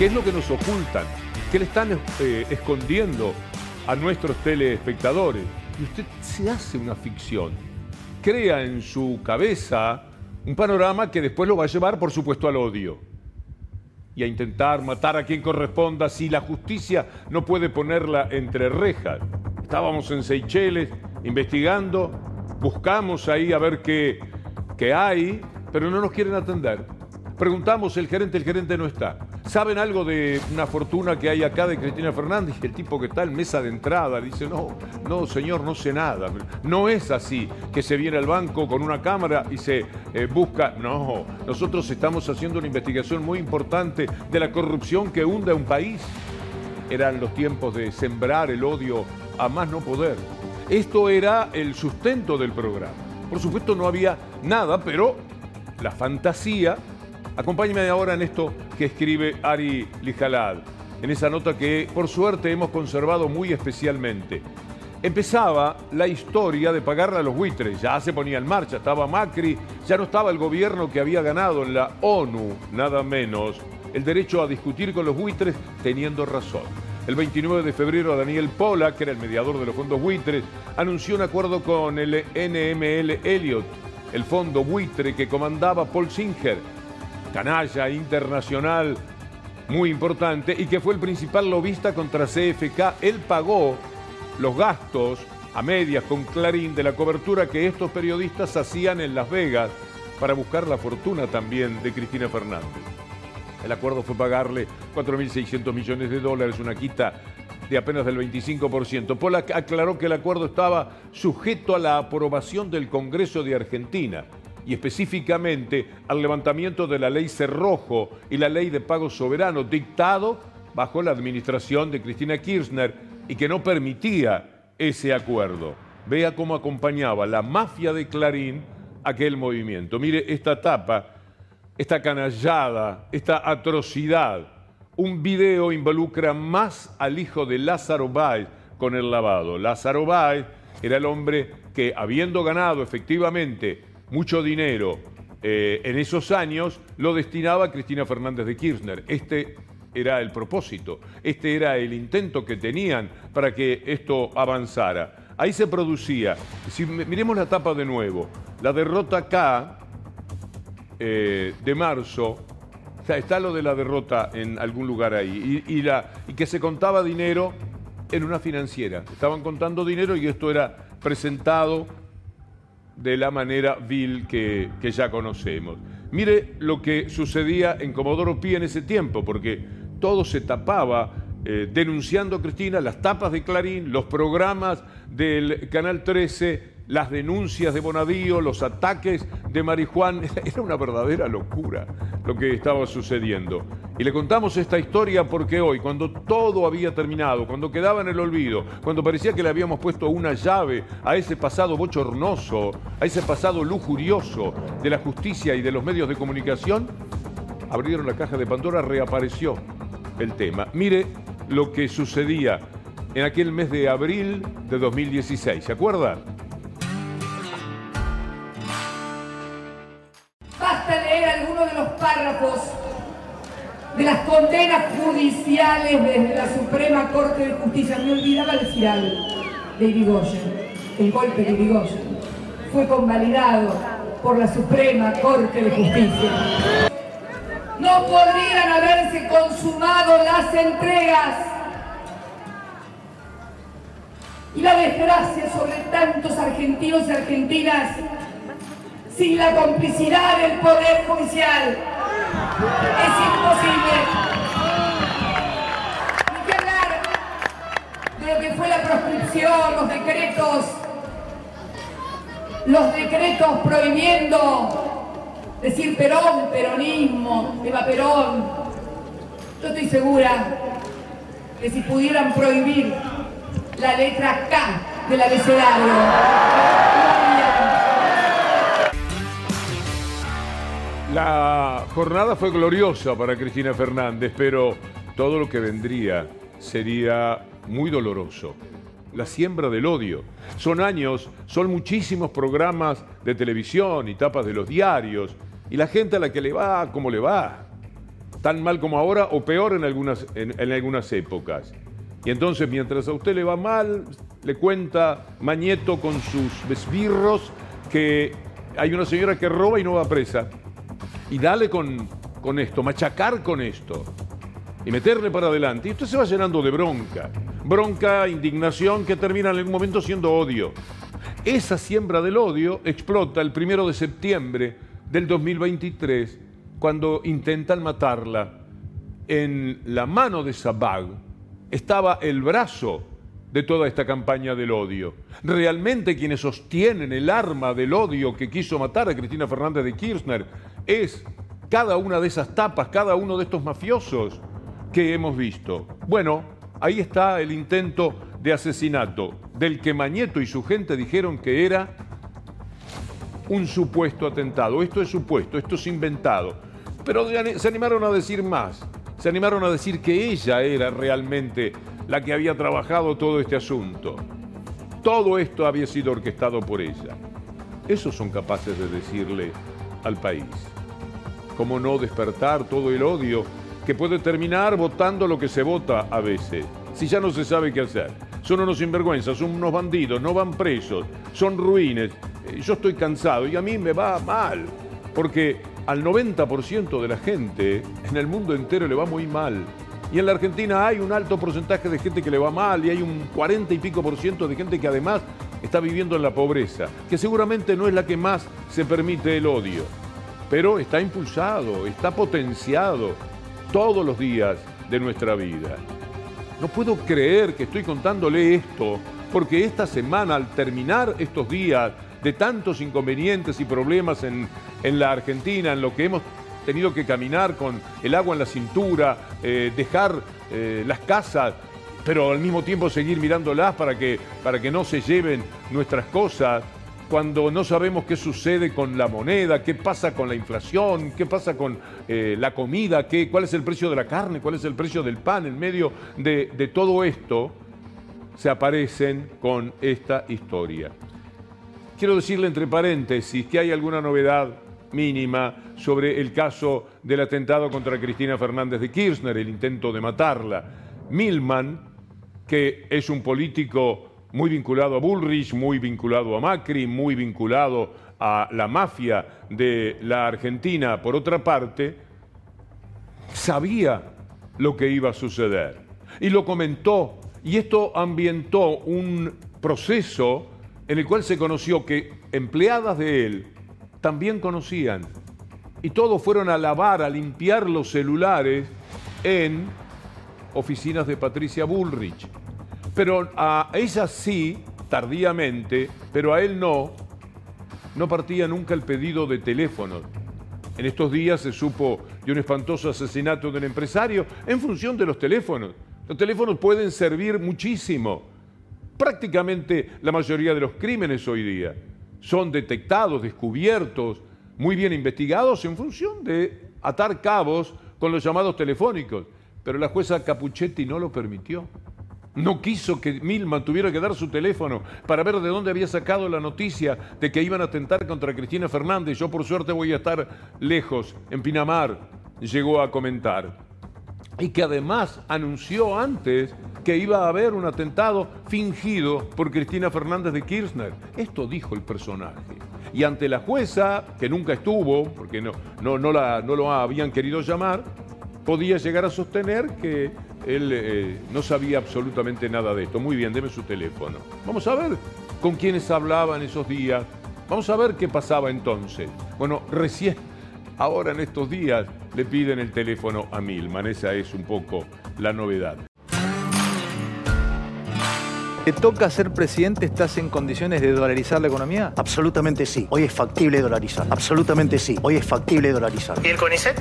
¿Qué es lo que nos ocultan? ¿Qué le están eh, escondiendo a nuestros telespectadores? Y usted se hace una ficción, crea en su cabeza un panorama que después lo va a llevar, por supuesto, al odio y a intentar matar a quien corresponda si la justicia no puede ponerla entre rejas. Estábamos en Seychelles investigando, buscamos ahí a ver qué, qué hay, pero no nos quieren atender. Preguntamos, el gerente, el gerente no está. ¿Saben algo de una fortuna que hay acá de Cristina Fernández? El tipo que está en mesa de entrada dice, no, no, señor, no sé nada. No es así que se viene al banco con una cámara y se eh, busca. No, nosotros estamos haciendo una investigación muy importante de la corrupción que hunde a un país. Eran los tiempos de sembrar el odio a más no poder. Esto era el sustento del programa. Por supuesto no había nada, pero la fantasía Acompáñeme ahora en esto que escribe Ari Lijalad, en esa nota que por suerte hemos conservado muy especialmente. Empezaba la historia de pagarle a los buitres, ya se ponía en marcha, estaba Macri, ya no estaba el gobierno que había ganado en la ONU, nada menos, el derecho a discutir con los buitres teniendo razón. El 29 de febrero Daniel Pola, que era el mediador de los fondos buitres, anunció un acuerdo con el NML Elliot, el fondo buitre que comandaba Paul Singer, canalla internacional muy importante y que fue el principal lobista contra CFK. Él pagó los gastos a medias con Clarín de la cobertura que estos periodistas hacían en Las Vegas para buscar la fortuna también de Cristina Fernández. El acuerdo fue pagarle 4.600 millones de dólares, una quita de apenas del 25%. Pola aclaró que el acuerdo estaba sujeto a la aprobación del Congreso de Argentina y específicamente al levantamiento de la ley Cerrojo y la ley de pago soberano dictado bajo la administración de Cristina Kirchner y que no permitía ese acuerdo. Vea cómo acompañaba la mafia de Clarín aquel movimiento. Mire esta tapa, esta canallada, esta atrocidad. Un video involucra más al hijo de Lázaro Báez con el lavado. Lázaro Báez era el hombre que, habiendo ganado efectivamente mucho dinero eh, en esos años lo destinaba Cristina Fernández de Kirchner. Este era el propósito, este era el intento que tenían para que esto avanzara. Ahí se producía, si miremos la tapa de nuevo, la derrota acá eh, de marzo, está lo de la derrota en algún lugar ahí, y, la, y que se contaba dinero en una financiera. Estaban contando dinero y esto era presentado de la manera vil que, ya conocemos. Mire lo que sucedía en Comodoro Pi en ese tiempo, porque todo se tapaba eh, denunciando a Cristina, las tapas de Clarín, los programas del Canal 13, las denuncias de Bonadío, los ataques de Marijuán. Era una verdadera locura lo que estaba sucediendo. Y le contamos esta historia porque hoy, cuando todo había terminado, cuando quedaba en el olvido, cuando parecía que le habíamos puesto una llave a ese pasado bochornoso, a ese pasado lujurioso de la justicia y de los medios de comunicación, abrieron la caja de Pandora, reapareció el tema. Mire lo que sucedía en aquel mes de abril de 2016, ¿se acuerda? de las condenas judiciales desde la Suprema Corte de Justicia. Me olvidaba decir algo de Irigoyen. El golpe de Irigoyen fue convalidado por la Suprema Corte de Justicia. No podrían haberse consumado las entregas y la desgracia sobre tantos argentinos y argentinas sin la complicidad del Poder Judicial. Es imposible. Ni que hablar de lo que fue la proscripción, los decretos, los decretos prohibiendo decir Perón, peronismo, Eva Perón. Yo estoy segura que si pudieran prohibir la letra K del abecedario, La jornada fue gloriosa para Cristina Fernández, pero todo lo que vendría sería muy doloroso. La siembra del odio. Son años, son muchísimos programas de televisión y tapas de los diarios, y la gente a la que le va como le va. tan mal como ahora o peor en algunas, en algunas épocas. Y entonces, mientras a usted le va mal, le cuenta Mañeto con sus besbirros que hay una señora que roba y no va presa. Y dale con, con esto, machacar con esto. Y meterle para adelante. Y usted se va llenando de bronca. Bronca, indignación, que termina en algún momento siendo odio. Esa siembra del odio explota el primero de septiembre del 2023, cuando intentan matarla. En la mano de Sabag estaba el brazo de toda esta campaña del odio. Realmente quienes sostienen el arma del odio que quiso matar a Cristina Fernández de Kirchner es cada una de esas tapas, cada uno de estos mafiosos que hemos visto. Bueno, ahí está el intento de asesinato del que Mañeto y su gente dijeron que era un supuesto atentado. Esto es supuesto, esto es inventado. Pero se animaron a decir más. Se animaron a decir que ella era realmente la que había trabajado todo este asunto. Todo esto había sido orquestado por ella. Eso son capaces de decirle al país. ¿Cómo no despertar todo el odio que puede terminar votando lo que se vota a veces? Si ya no se sabe qué hacer. Son unos sinvergüenzas, son unos bandidos, no van presos, son ruines. Eh, yo estoy cansado y a mí me va mal, porque al 90% de la gente en el mundo entero le va muy mal. Y en la Argentina hay un alto porcentaje de gente que le va mal y hay un 40 y pico por ciento de gente que además está viviendo en la pobreza, que seguramente no es la que más se permite el odio, pero está impulsado, está potenciado todos los días de nuestra vida. No puedo creer que estoy contándole esto, porque esta semana, al terminar estos días de tantos inconvenientes y problemas en, en la Argentina, en lo que hemos tenido que caminar con el agua en la cintura, eh, dejar eh, las casas, pero al mismo tiempo seguir mirándolas para que, para que no se lleven nuestras cosas, cuando no sabemos qué sucede con la moneda, qué pasa con la inflación, qué pasa con eh, la comida, qué, cuál es el precio de la carne, cuál es el precio del pan, en medio de, de todo esto, se aparecen con esta historia. Quiero decirle entre paréntesis que hay alguna novedad mínima sobre el caso del atentado contra Cristina Fernández de Kirchner, el intento de matarla. Milman, que es un político muy vinculado a Bullrich, muy vinculado a Macri, muy vinculado a la mafia de la Argentina, por otra parte, sabía lo que iba a suceder y lo comentó y esto ambientó un proceso en el cual se conoció que empleadas de él también conocían. Y todos fueron a lavar, a limpiar los celulares en oficinas de Patricia Bullrich. Pero a ella sí, tardíamente, pero a él no, no partía nunca el pedido de teléfono. En estos días se supo de un espantoso asesinato de un empresario en función de los teléfonos. Los teléfonos pueden servir muchísimo. Prácticamente la mayoría de los crímenes hoy día son detectados, descubiertos, muy bien investigados en función de atar cabos con los llamados telefónicos. Pero la jueza Capuchetti no lo permitió. No quiso que Milman tuviera que dar su teléfono para ver de dónde había sacado la noticia de que iban a atentar contra Cristina Fernández. Yo por suerte voy a estar lejos, en Pinamar, llegó a comentar y que además anunció antes que iba a haber un atentado fingido por Cristina Fernández de Kirchner. Esto dijo el personaje. Y ante la jueza, que nunca estuvo, porque no, no, no, la, no lo habían querido llamar, podía llegar a sostener que él eh, no sabía absolutamente nada de esto. Muy bien, deme su teléfono. Vamos a ver con quiénes hablaban esos días. Vamos a ver qué pasaba entonces. Bueno, recién Ahora en estos días le piden el teléfono a Milman, esa es un poco la novedad. ¿Te toca ser presidente? ¿Estás en condiciones de dolarizar la economía? Absolutamente sí. Hoy es factible dolarizar. Absolutamente sí. Hoy es factible dolarizar. ¿Y el CONICET?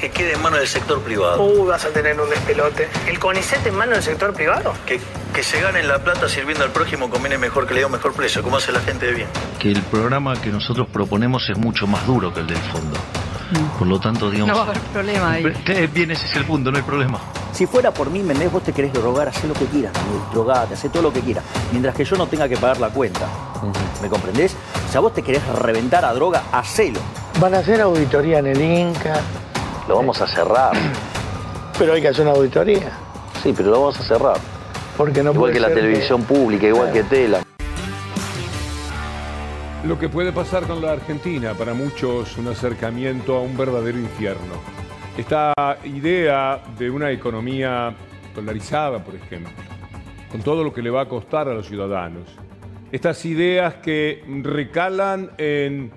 Que quede en manos del sector privado. Uh, vas a tener un despelote. ¿El CONICET en manos del sector privado? Que, que se gane la plata sirviendo al prójimo conviene mejor que le dé un mejor precio, como hace la gente de bien. Que el programa que nosotros proponemos es mucho más duro que el del fondo. Por lo tanto, digamos... No va a haber problema ahí. Bien, ese es el punto, no hay problema. Si fuera por mí, Menés, vos te querés drogar, haz lo que quieras, drogate, haz todo lo que quieras, mientras que yo no tenga que pagar la cuenta. ¿Me comprendés? O sea, vos te querés reventar a droga, hacelo. Van a hacer auditoría en el Inca, Lo vamos a cerrar. Pero hay que hacer una auditoría. Sí, pero lo vamos a cerrar. Porque no igual puede que la televisión pública, igual que Tela. Lo que puede pasar con la Argentina, para muchos un acercamiento a un verdadero infierno. Esta idea de una economía dolarizada, por ejemplo, con todo lo que le va a costar a los ciudadanos. Estas ideas que recalan en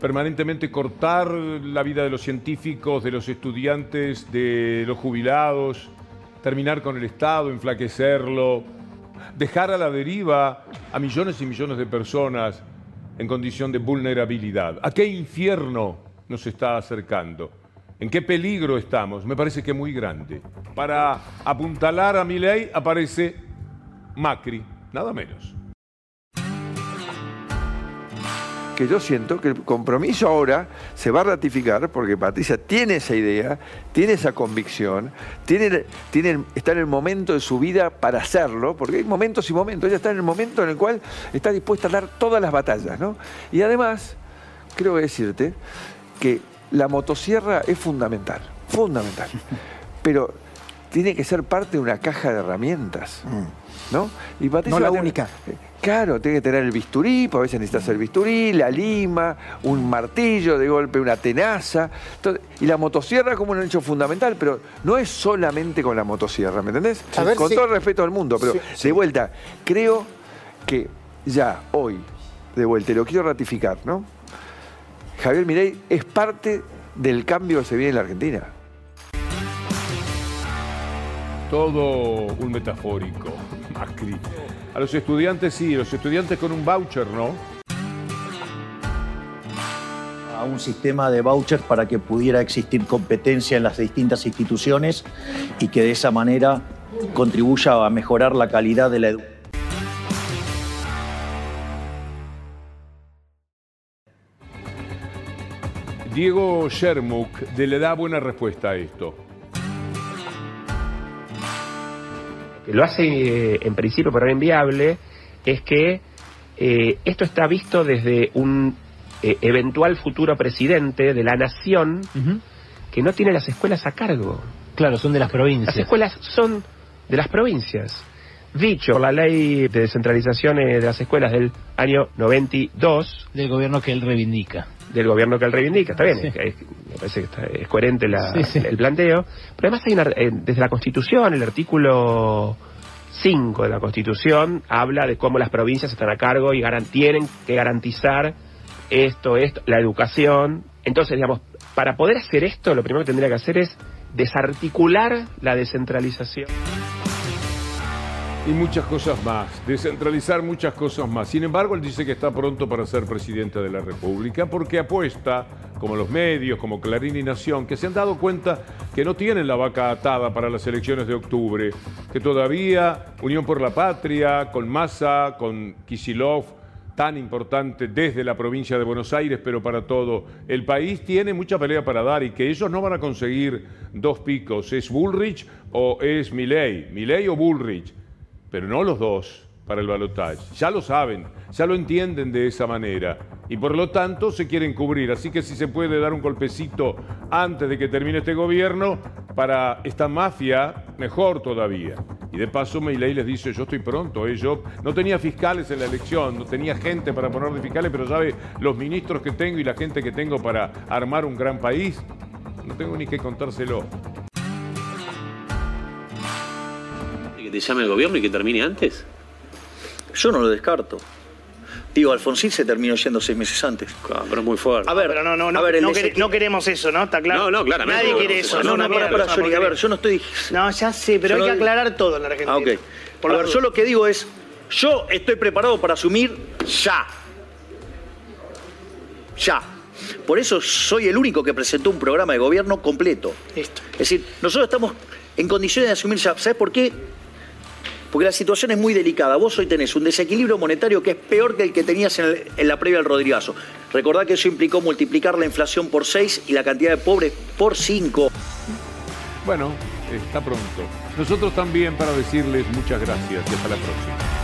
permanentemente cortar la vida de los científicos, de los estudiantes, de los jubilados, terminar con el Estado, enflaquecerlo, dejar a la deriva a millones y millones de personas en condición de vulnerabilidad. ¿A qué infierno nos está acercando? ¿En qué peligro estamos? Me parece que muy grande. Para apuntalar a mi ley aparece Macri, nada menos. Que yo siento que el compromiso ahora se va a ratificar porque Patricia tiene esa idea, tiene esa convicción, tiene, tiene, está en el momento de su vida para hacerlo, porque hay momentos y momentos, ella está en el momento en el cual está dispuesta a dar todas las batallas, ¿no? Y además, creo decirte que la motosierra es fundamental, fundamental, pero tiene que ser parte de una caja de herramientas, ¿no? Y Patricia No la va tener- única. Claro, tiene que tener el bisturí, porque a veces necesitas el bisturí, la lima, un martillo, de golpe una tenaza. Entonces, y la motosierra como un hecho fundamental, pero no es solamente con la motosierra, ¿me entendés? Con si- todo el respeto al mundo, pero Sí, de vuelta, creo que ya hoy, de vuelta, y lo quiero ratificar, ¿no? Javier Mirey es parte del cambio que se viene en la Argentina. Todo un metafórico, Macri. A los estudiantes sí, los estudiantes con un voucher, ¿no? a un sistema de vouchers para que pudiera existir competencia en las distintas instituciones y que de esa manera contribuya a mejorar la calidad de la educación. Diego Shermuk de le da buena respuesta a esto. Lo hace eh, en principio pero no inviable es que eh, esto está visto desde un eh, eventual futuro presidente de la nación que no tiene las escuelas a cargo. Claro, son de las provincias. Las escuelas son de las provincias. Dicho por la ley de descentralización eh, de las escuelas del año 92. Del gobierno que él reivindica. Del gobierno que él reivindica, está bien, Sí. es, es- me parece que está- es coherente la- Sí, sí. el planteo. Pero además hay una, eh, desde la Constitución, el artículo 5 de la Constitución habla de cómo las provincias están a cargo y garan- tienen que garantizar esto, esto, la educación. Entonces, digamos, para poder hacer esto, lo primero que tendría que hacer es desarticular la descentralización. Y muchas cosas más, descentralizar muchas cosas más. Sin embargo, él dice que está pronto para ser presidente de la República porque apuesta, como los medios, como Clarín y Nación, que se han dado cuenta que no tienen la vaca atada para las elecciones de octubre, que todavía Unión por la Patria, con Massa, con Kisilov, tan importante desde la provincia de Buenos Aires, pero para todo el país, tiene mucha pelea para dar y que ellos no van a conseguir dos picos, es Bullrich o es Milley, Milley o Bullrich pero no los dos para el balotaje. Ya lo saben, ya lo entienden de esa manera y por lo tanto se quieren cubrir. Así que si se puede dar un golpecito antes de que termine este gobierno para esta mafia, mejor todavía. Y de paso Meiley les dice, yo estoy pronto, ¿eh? no tenía fiscales en la elección, no tenía gente para poner de fiscales, pero sabe los ministros que tengo y la gente que tengo para armar un gran país, no tengo ni que contárselo. Que te llame el gobierno y que termine antes? Yo no lo descarto. Digo, Alfonsín se terminó yendo seis meses antes. pero es muy fuerte. A ver, Pero no, no, no, a ver, el no, desequil- quere- no queremos eso, ¿no? ¿Está claro? No, no, claramente Nadie quiere eso. No, No, para, para, a ver, yo no estoy... No, ya sé, pero Yo hay no- que aclarar todo en la Argentina. Ah, ok. Por a ver, yo lo que digo es, yo estoy preparado para asumir ya. Ya. Por eso soy el único que presentó un programa de gobierno completo. Listo. Es decir, nosotros estamos en condiciones de asumir ya. ¿Sabes por qué? Porque la situación es muy delicada. Vos hoy tenés un desequilibrio monetario que es peor que el que tenías en, la previa al Rodrigazo. Recordá que eso implicó multiplicar la inflación por 6 y la cantidad de pobres por 5. Bueno, está pronto. Nosotros también para decirles muchas gracias y hasta la próxima.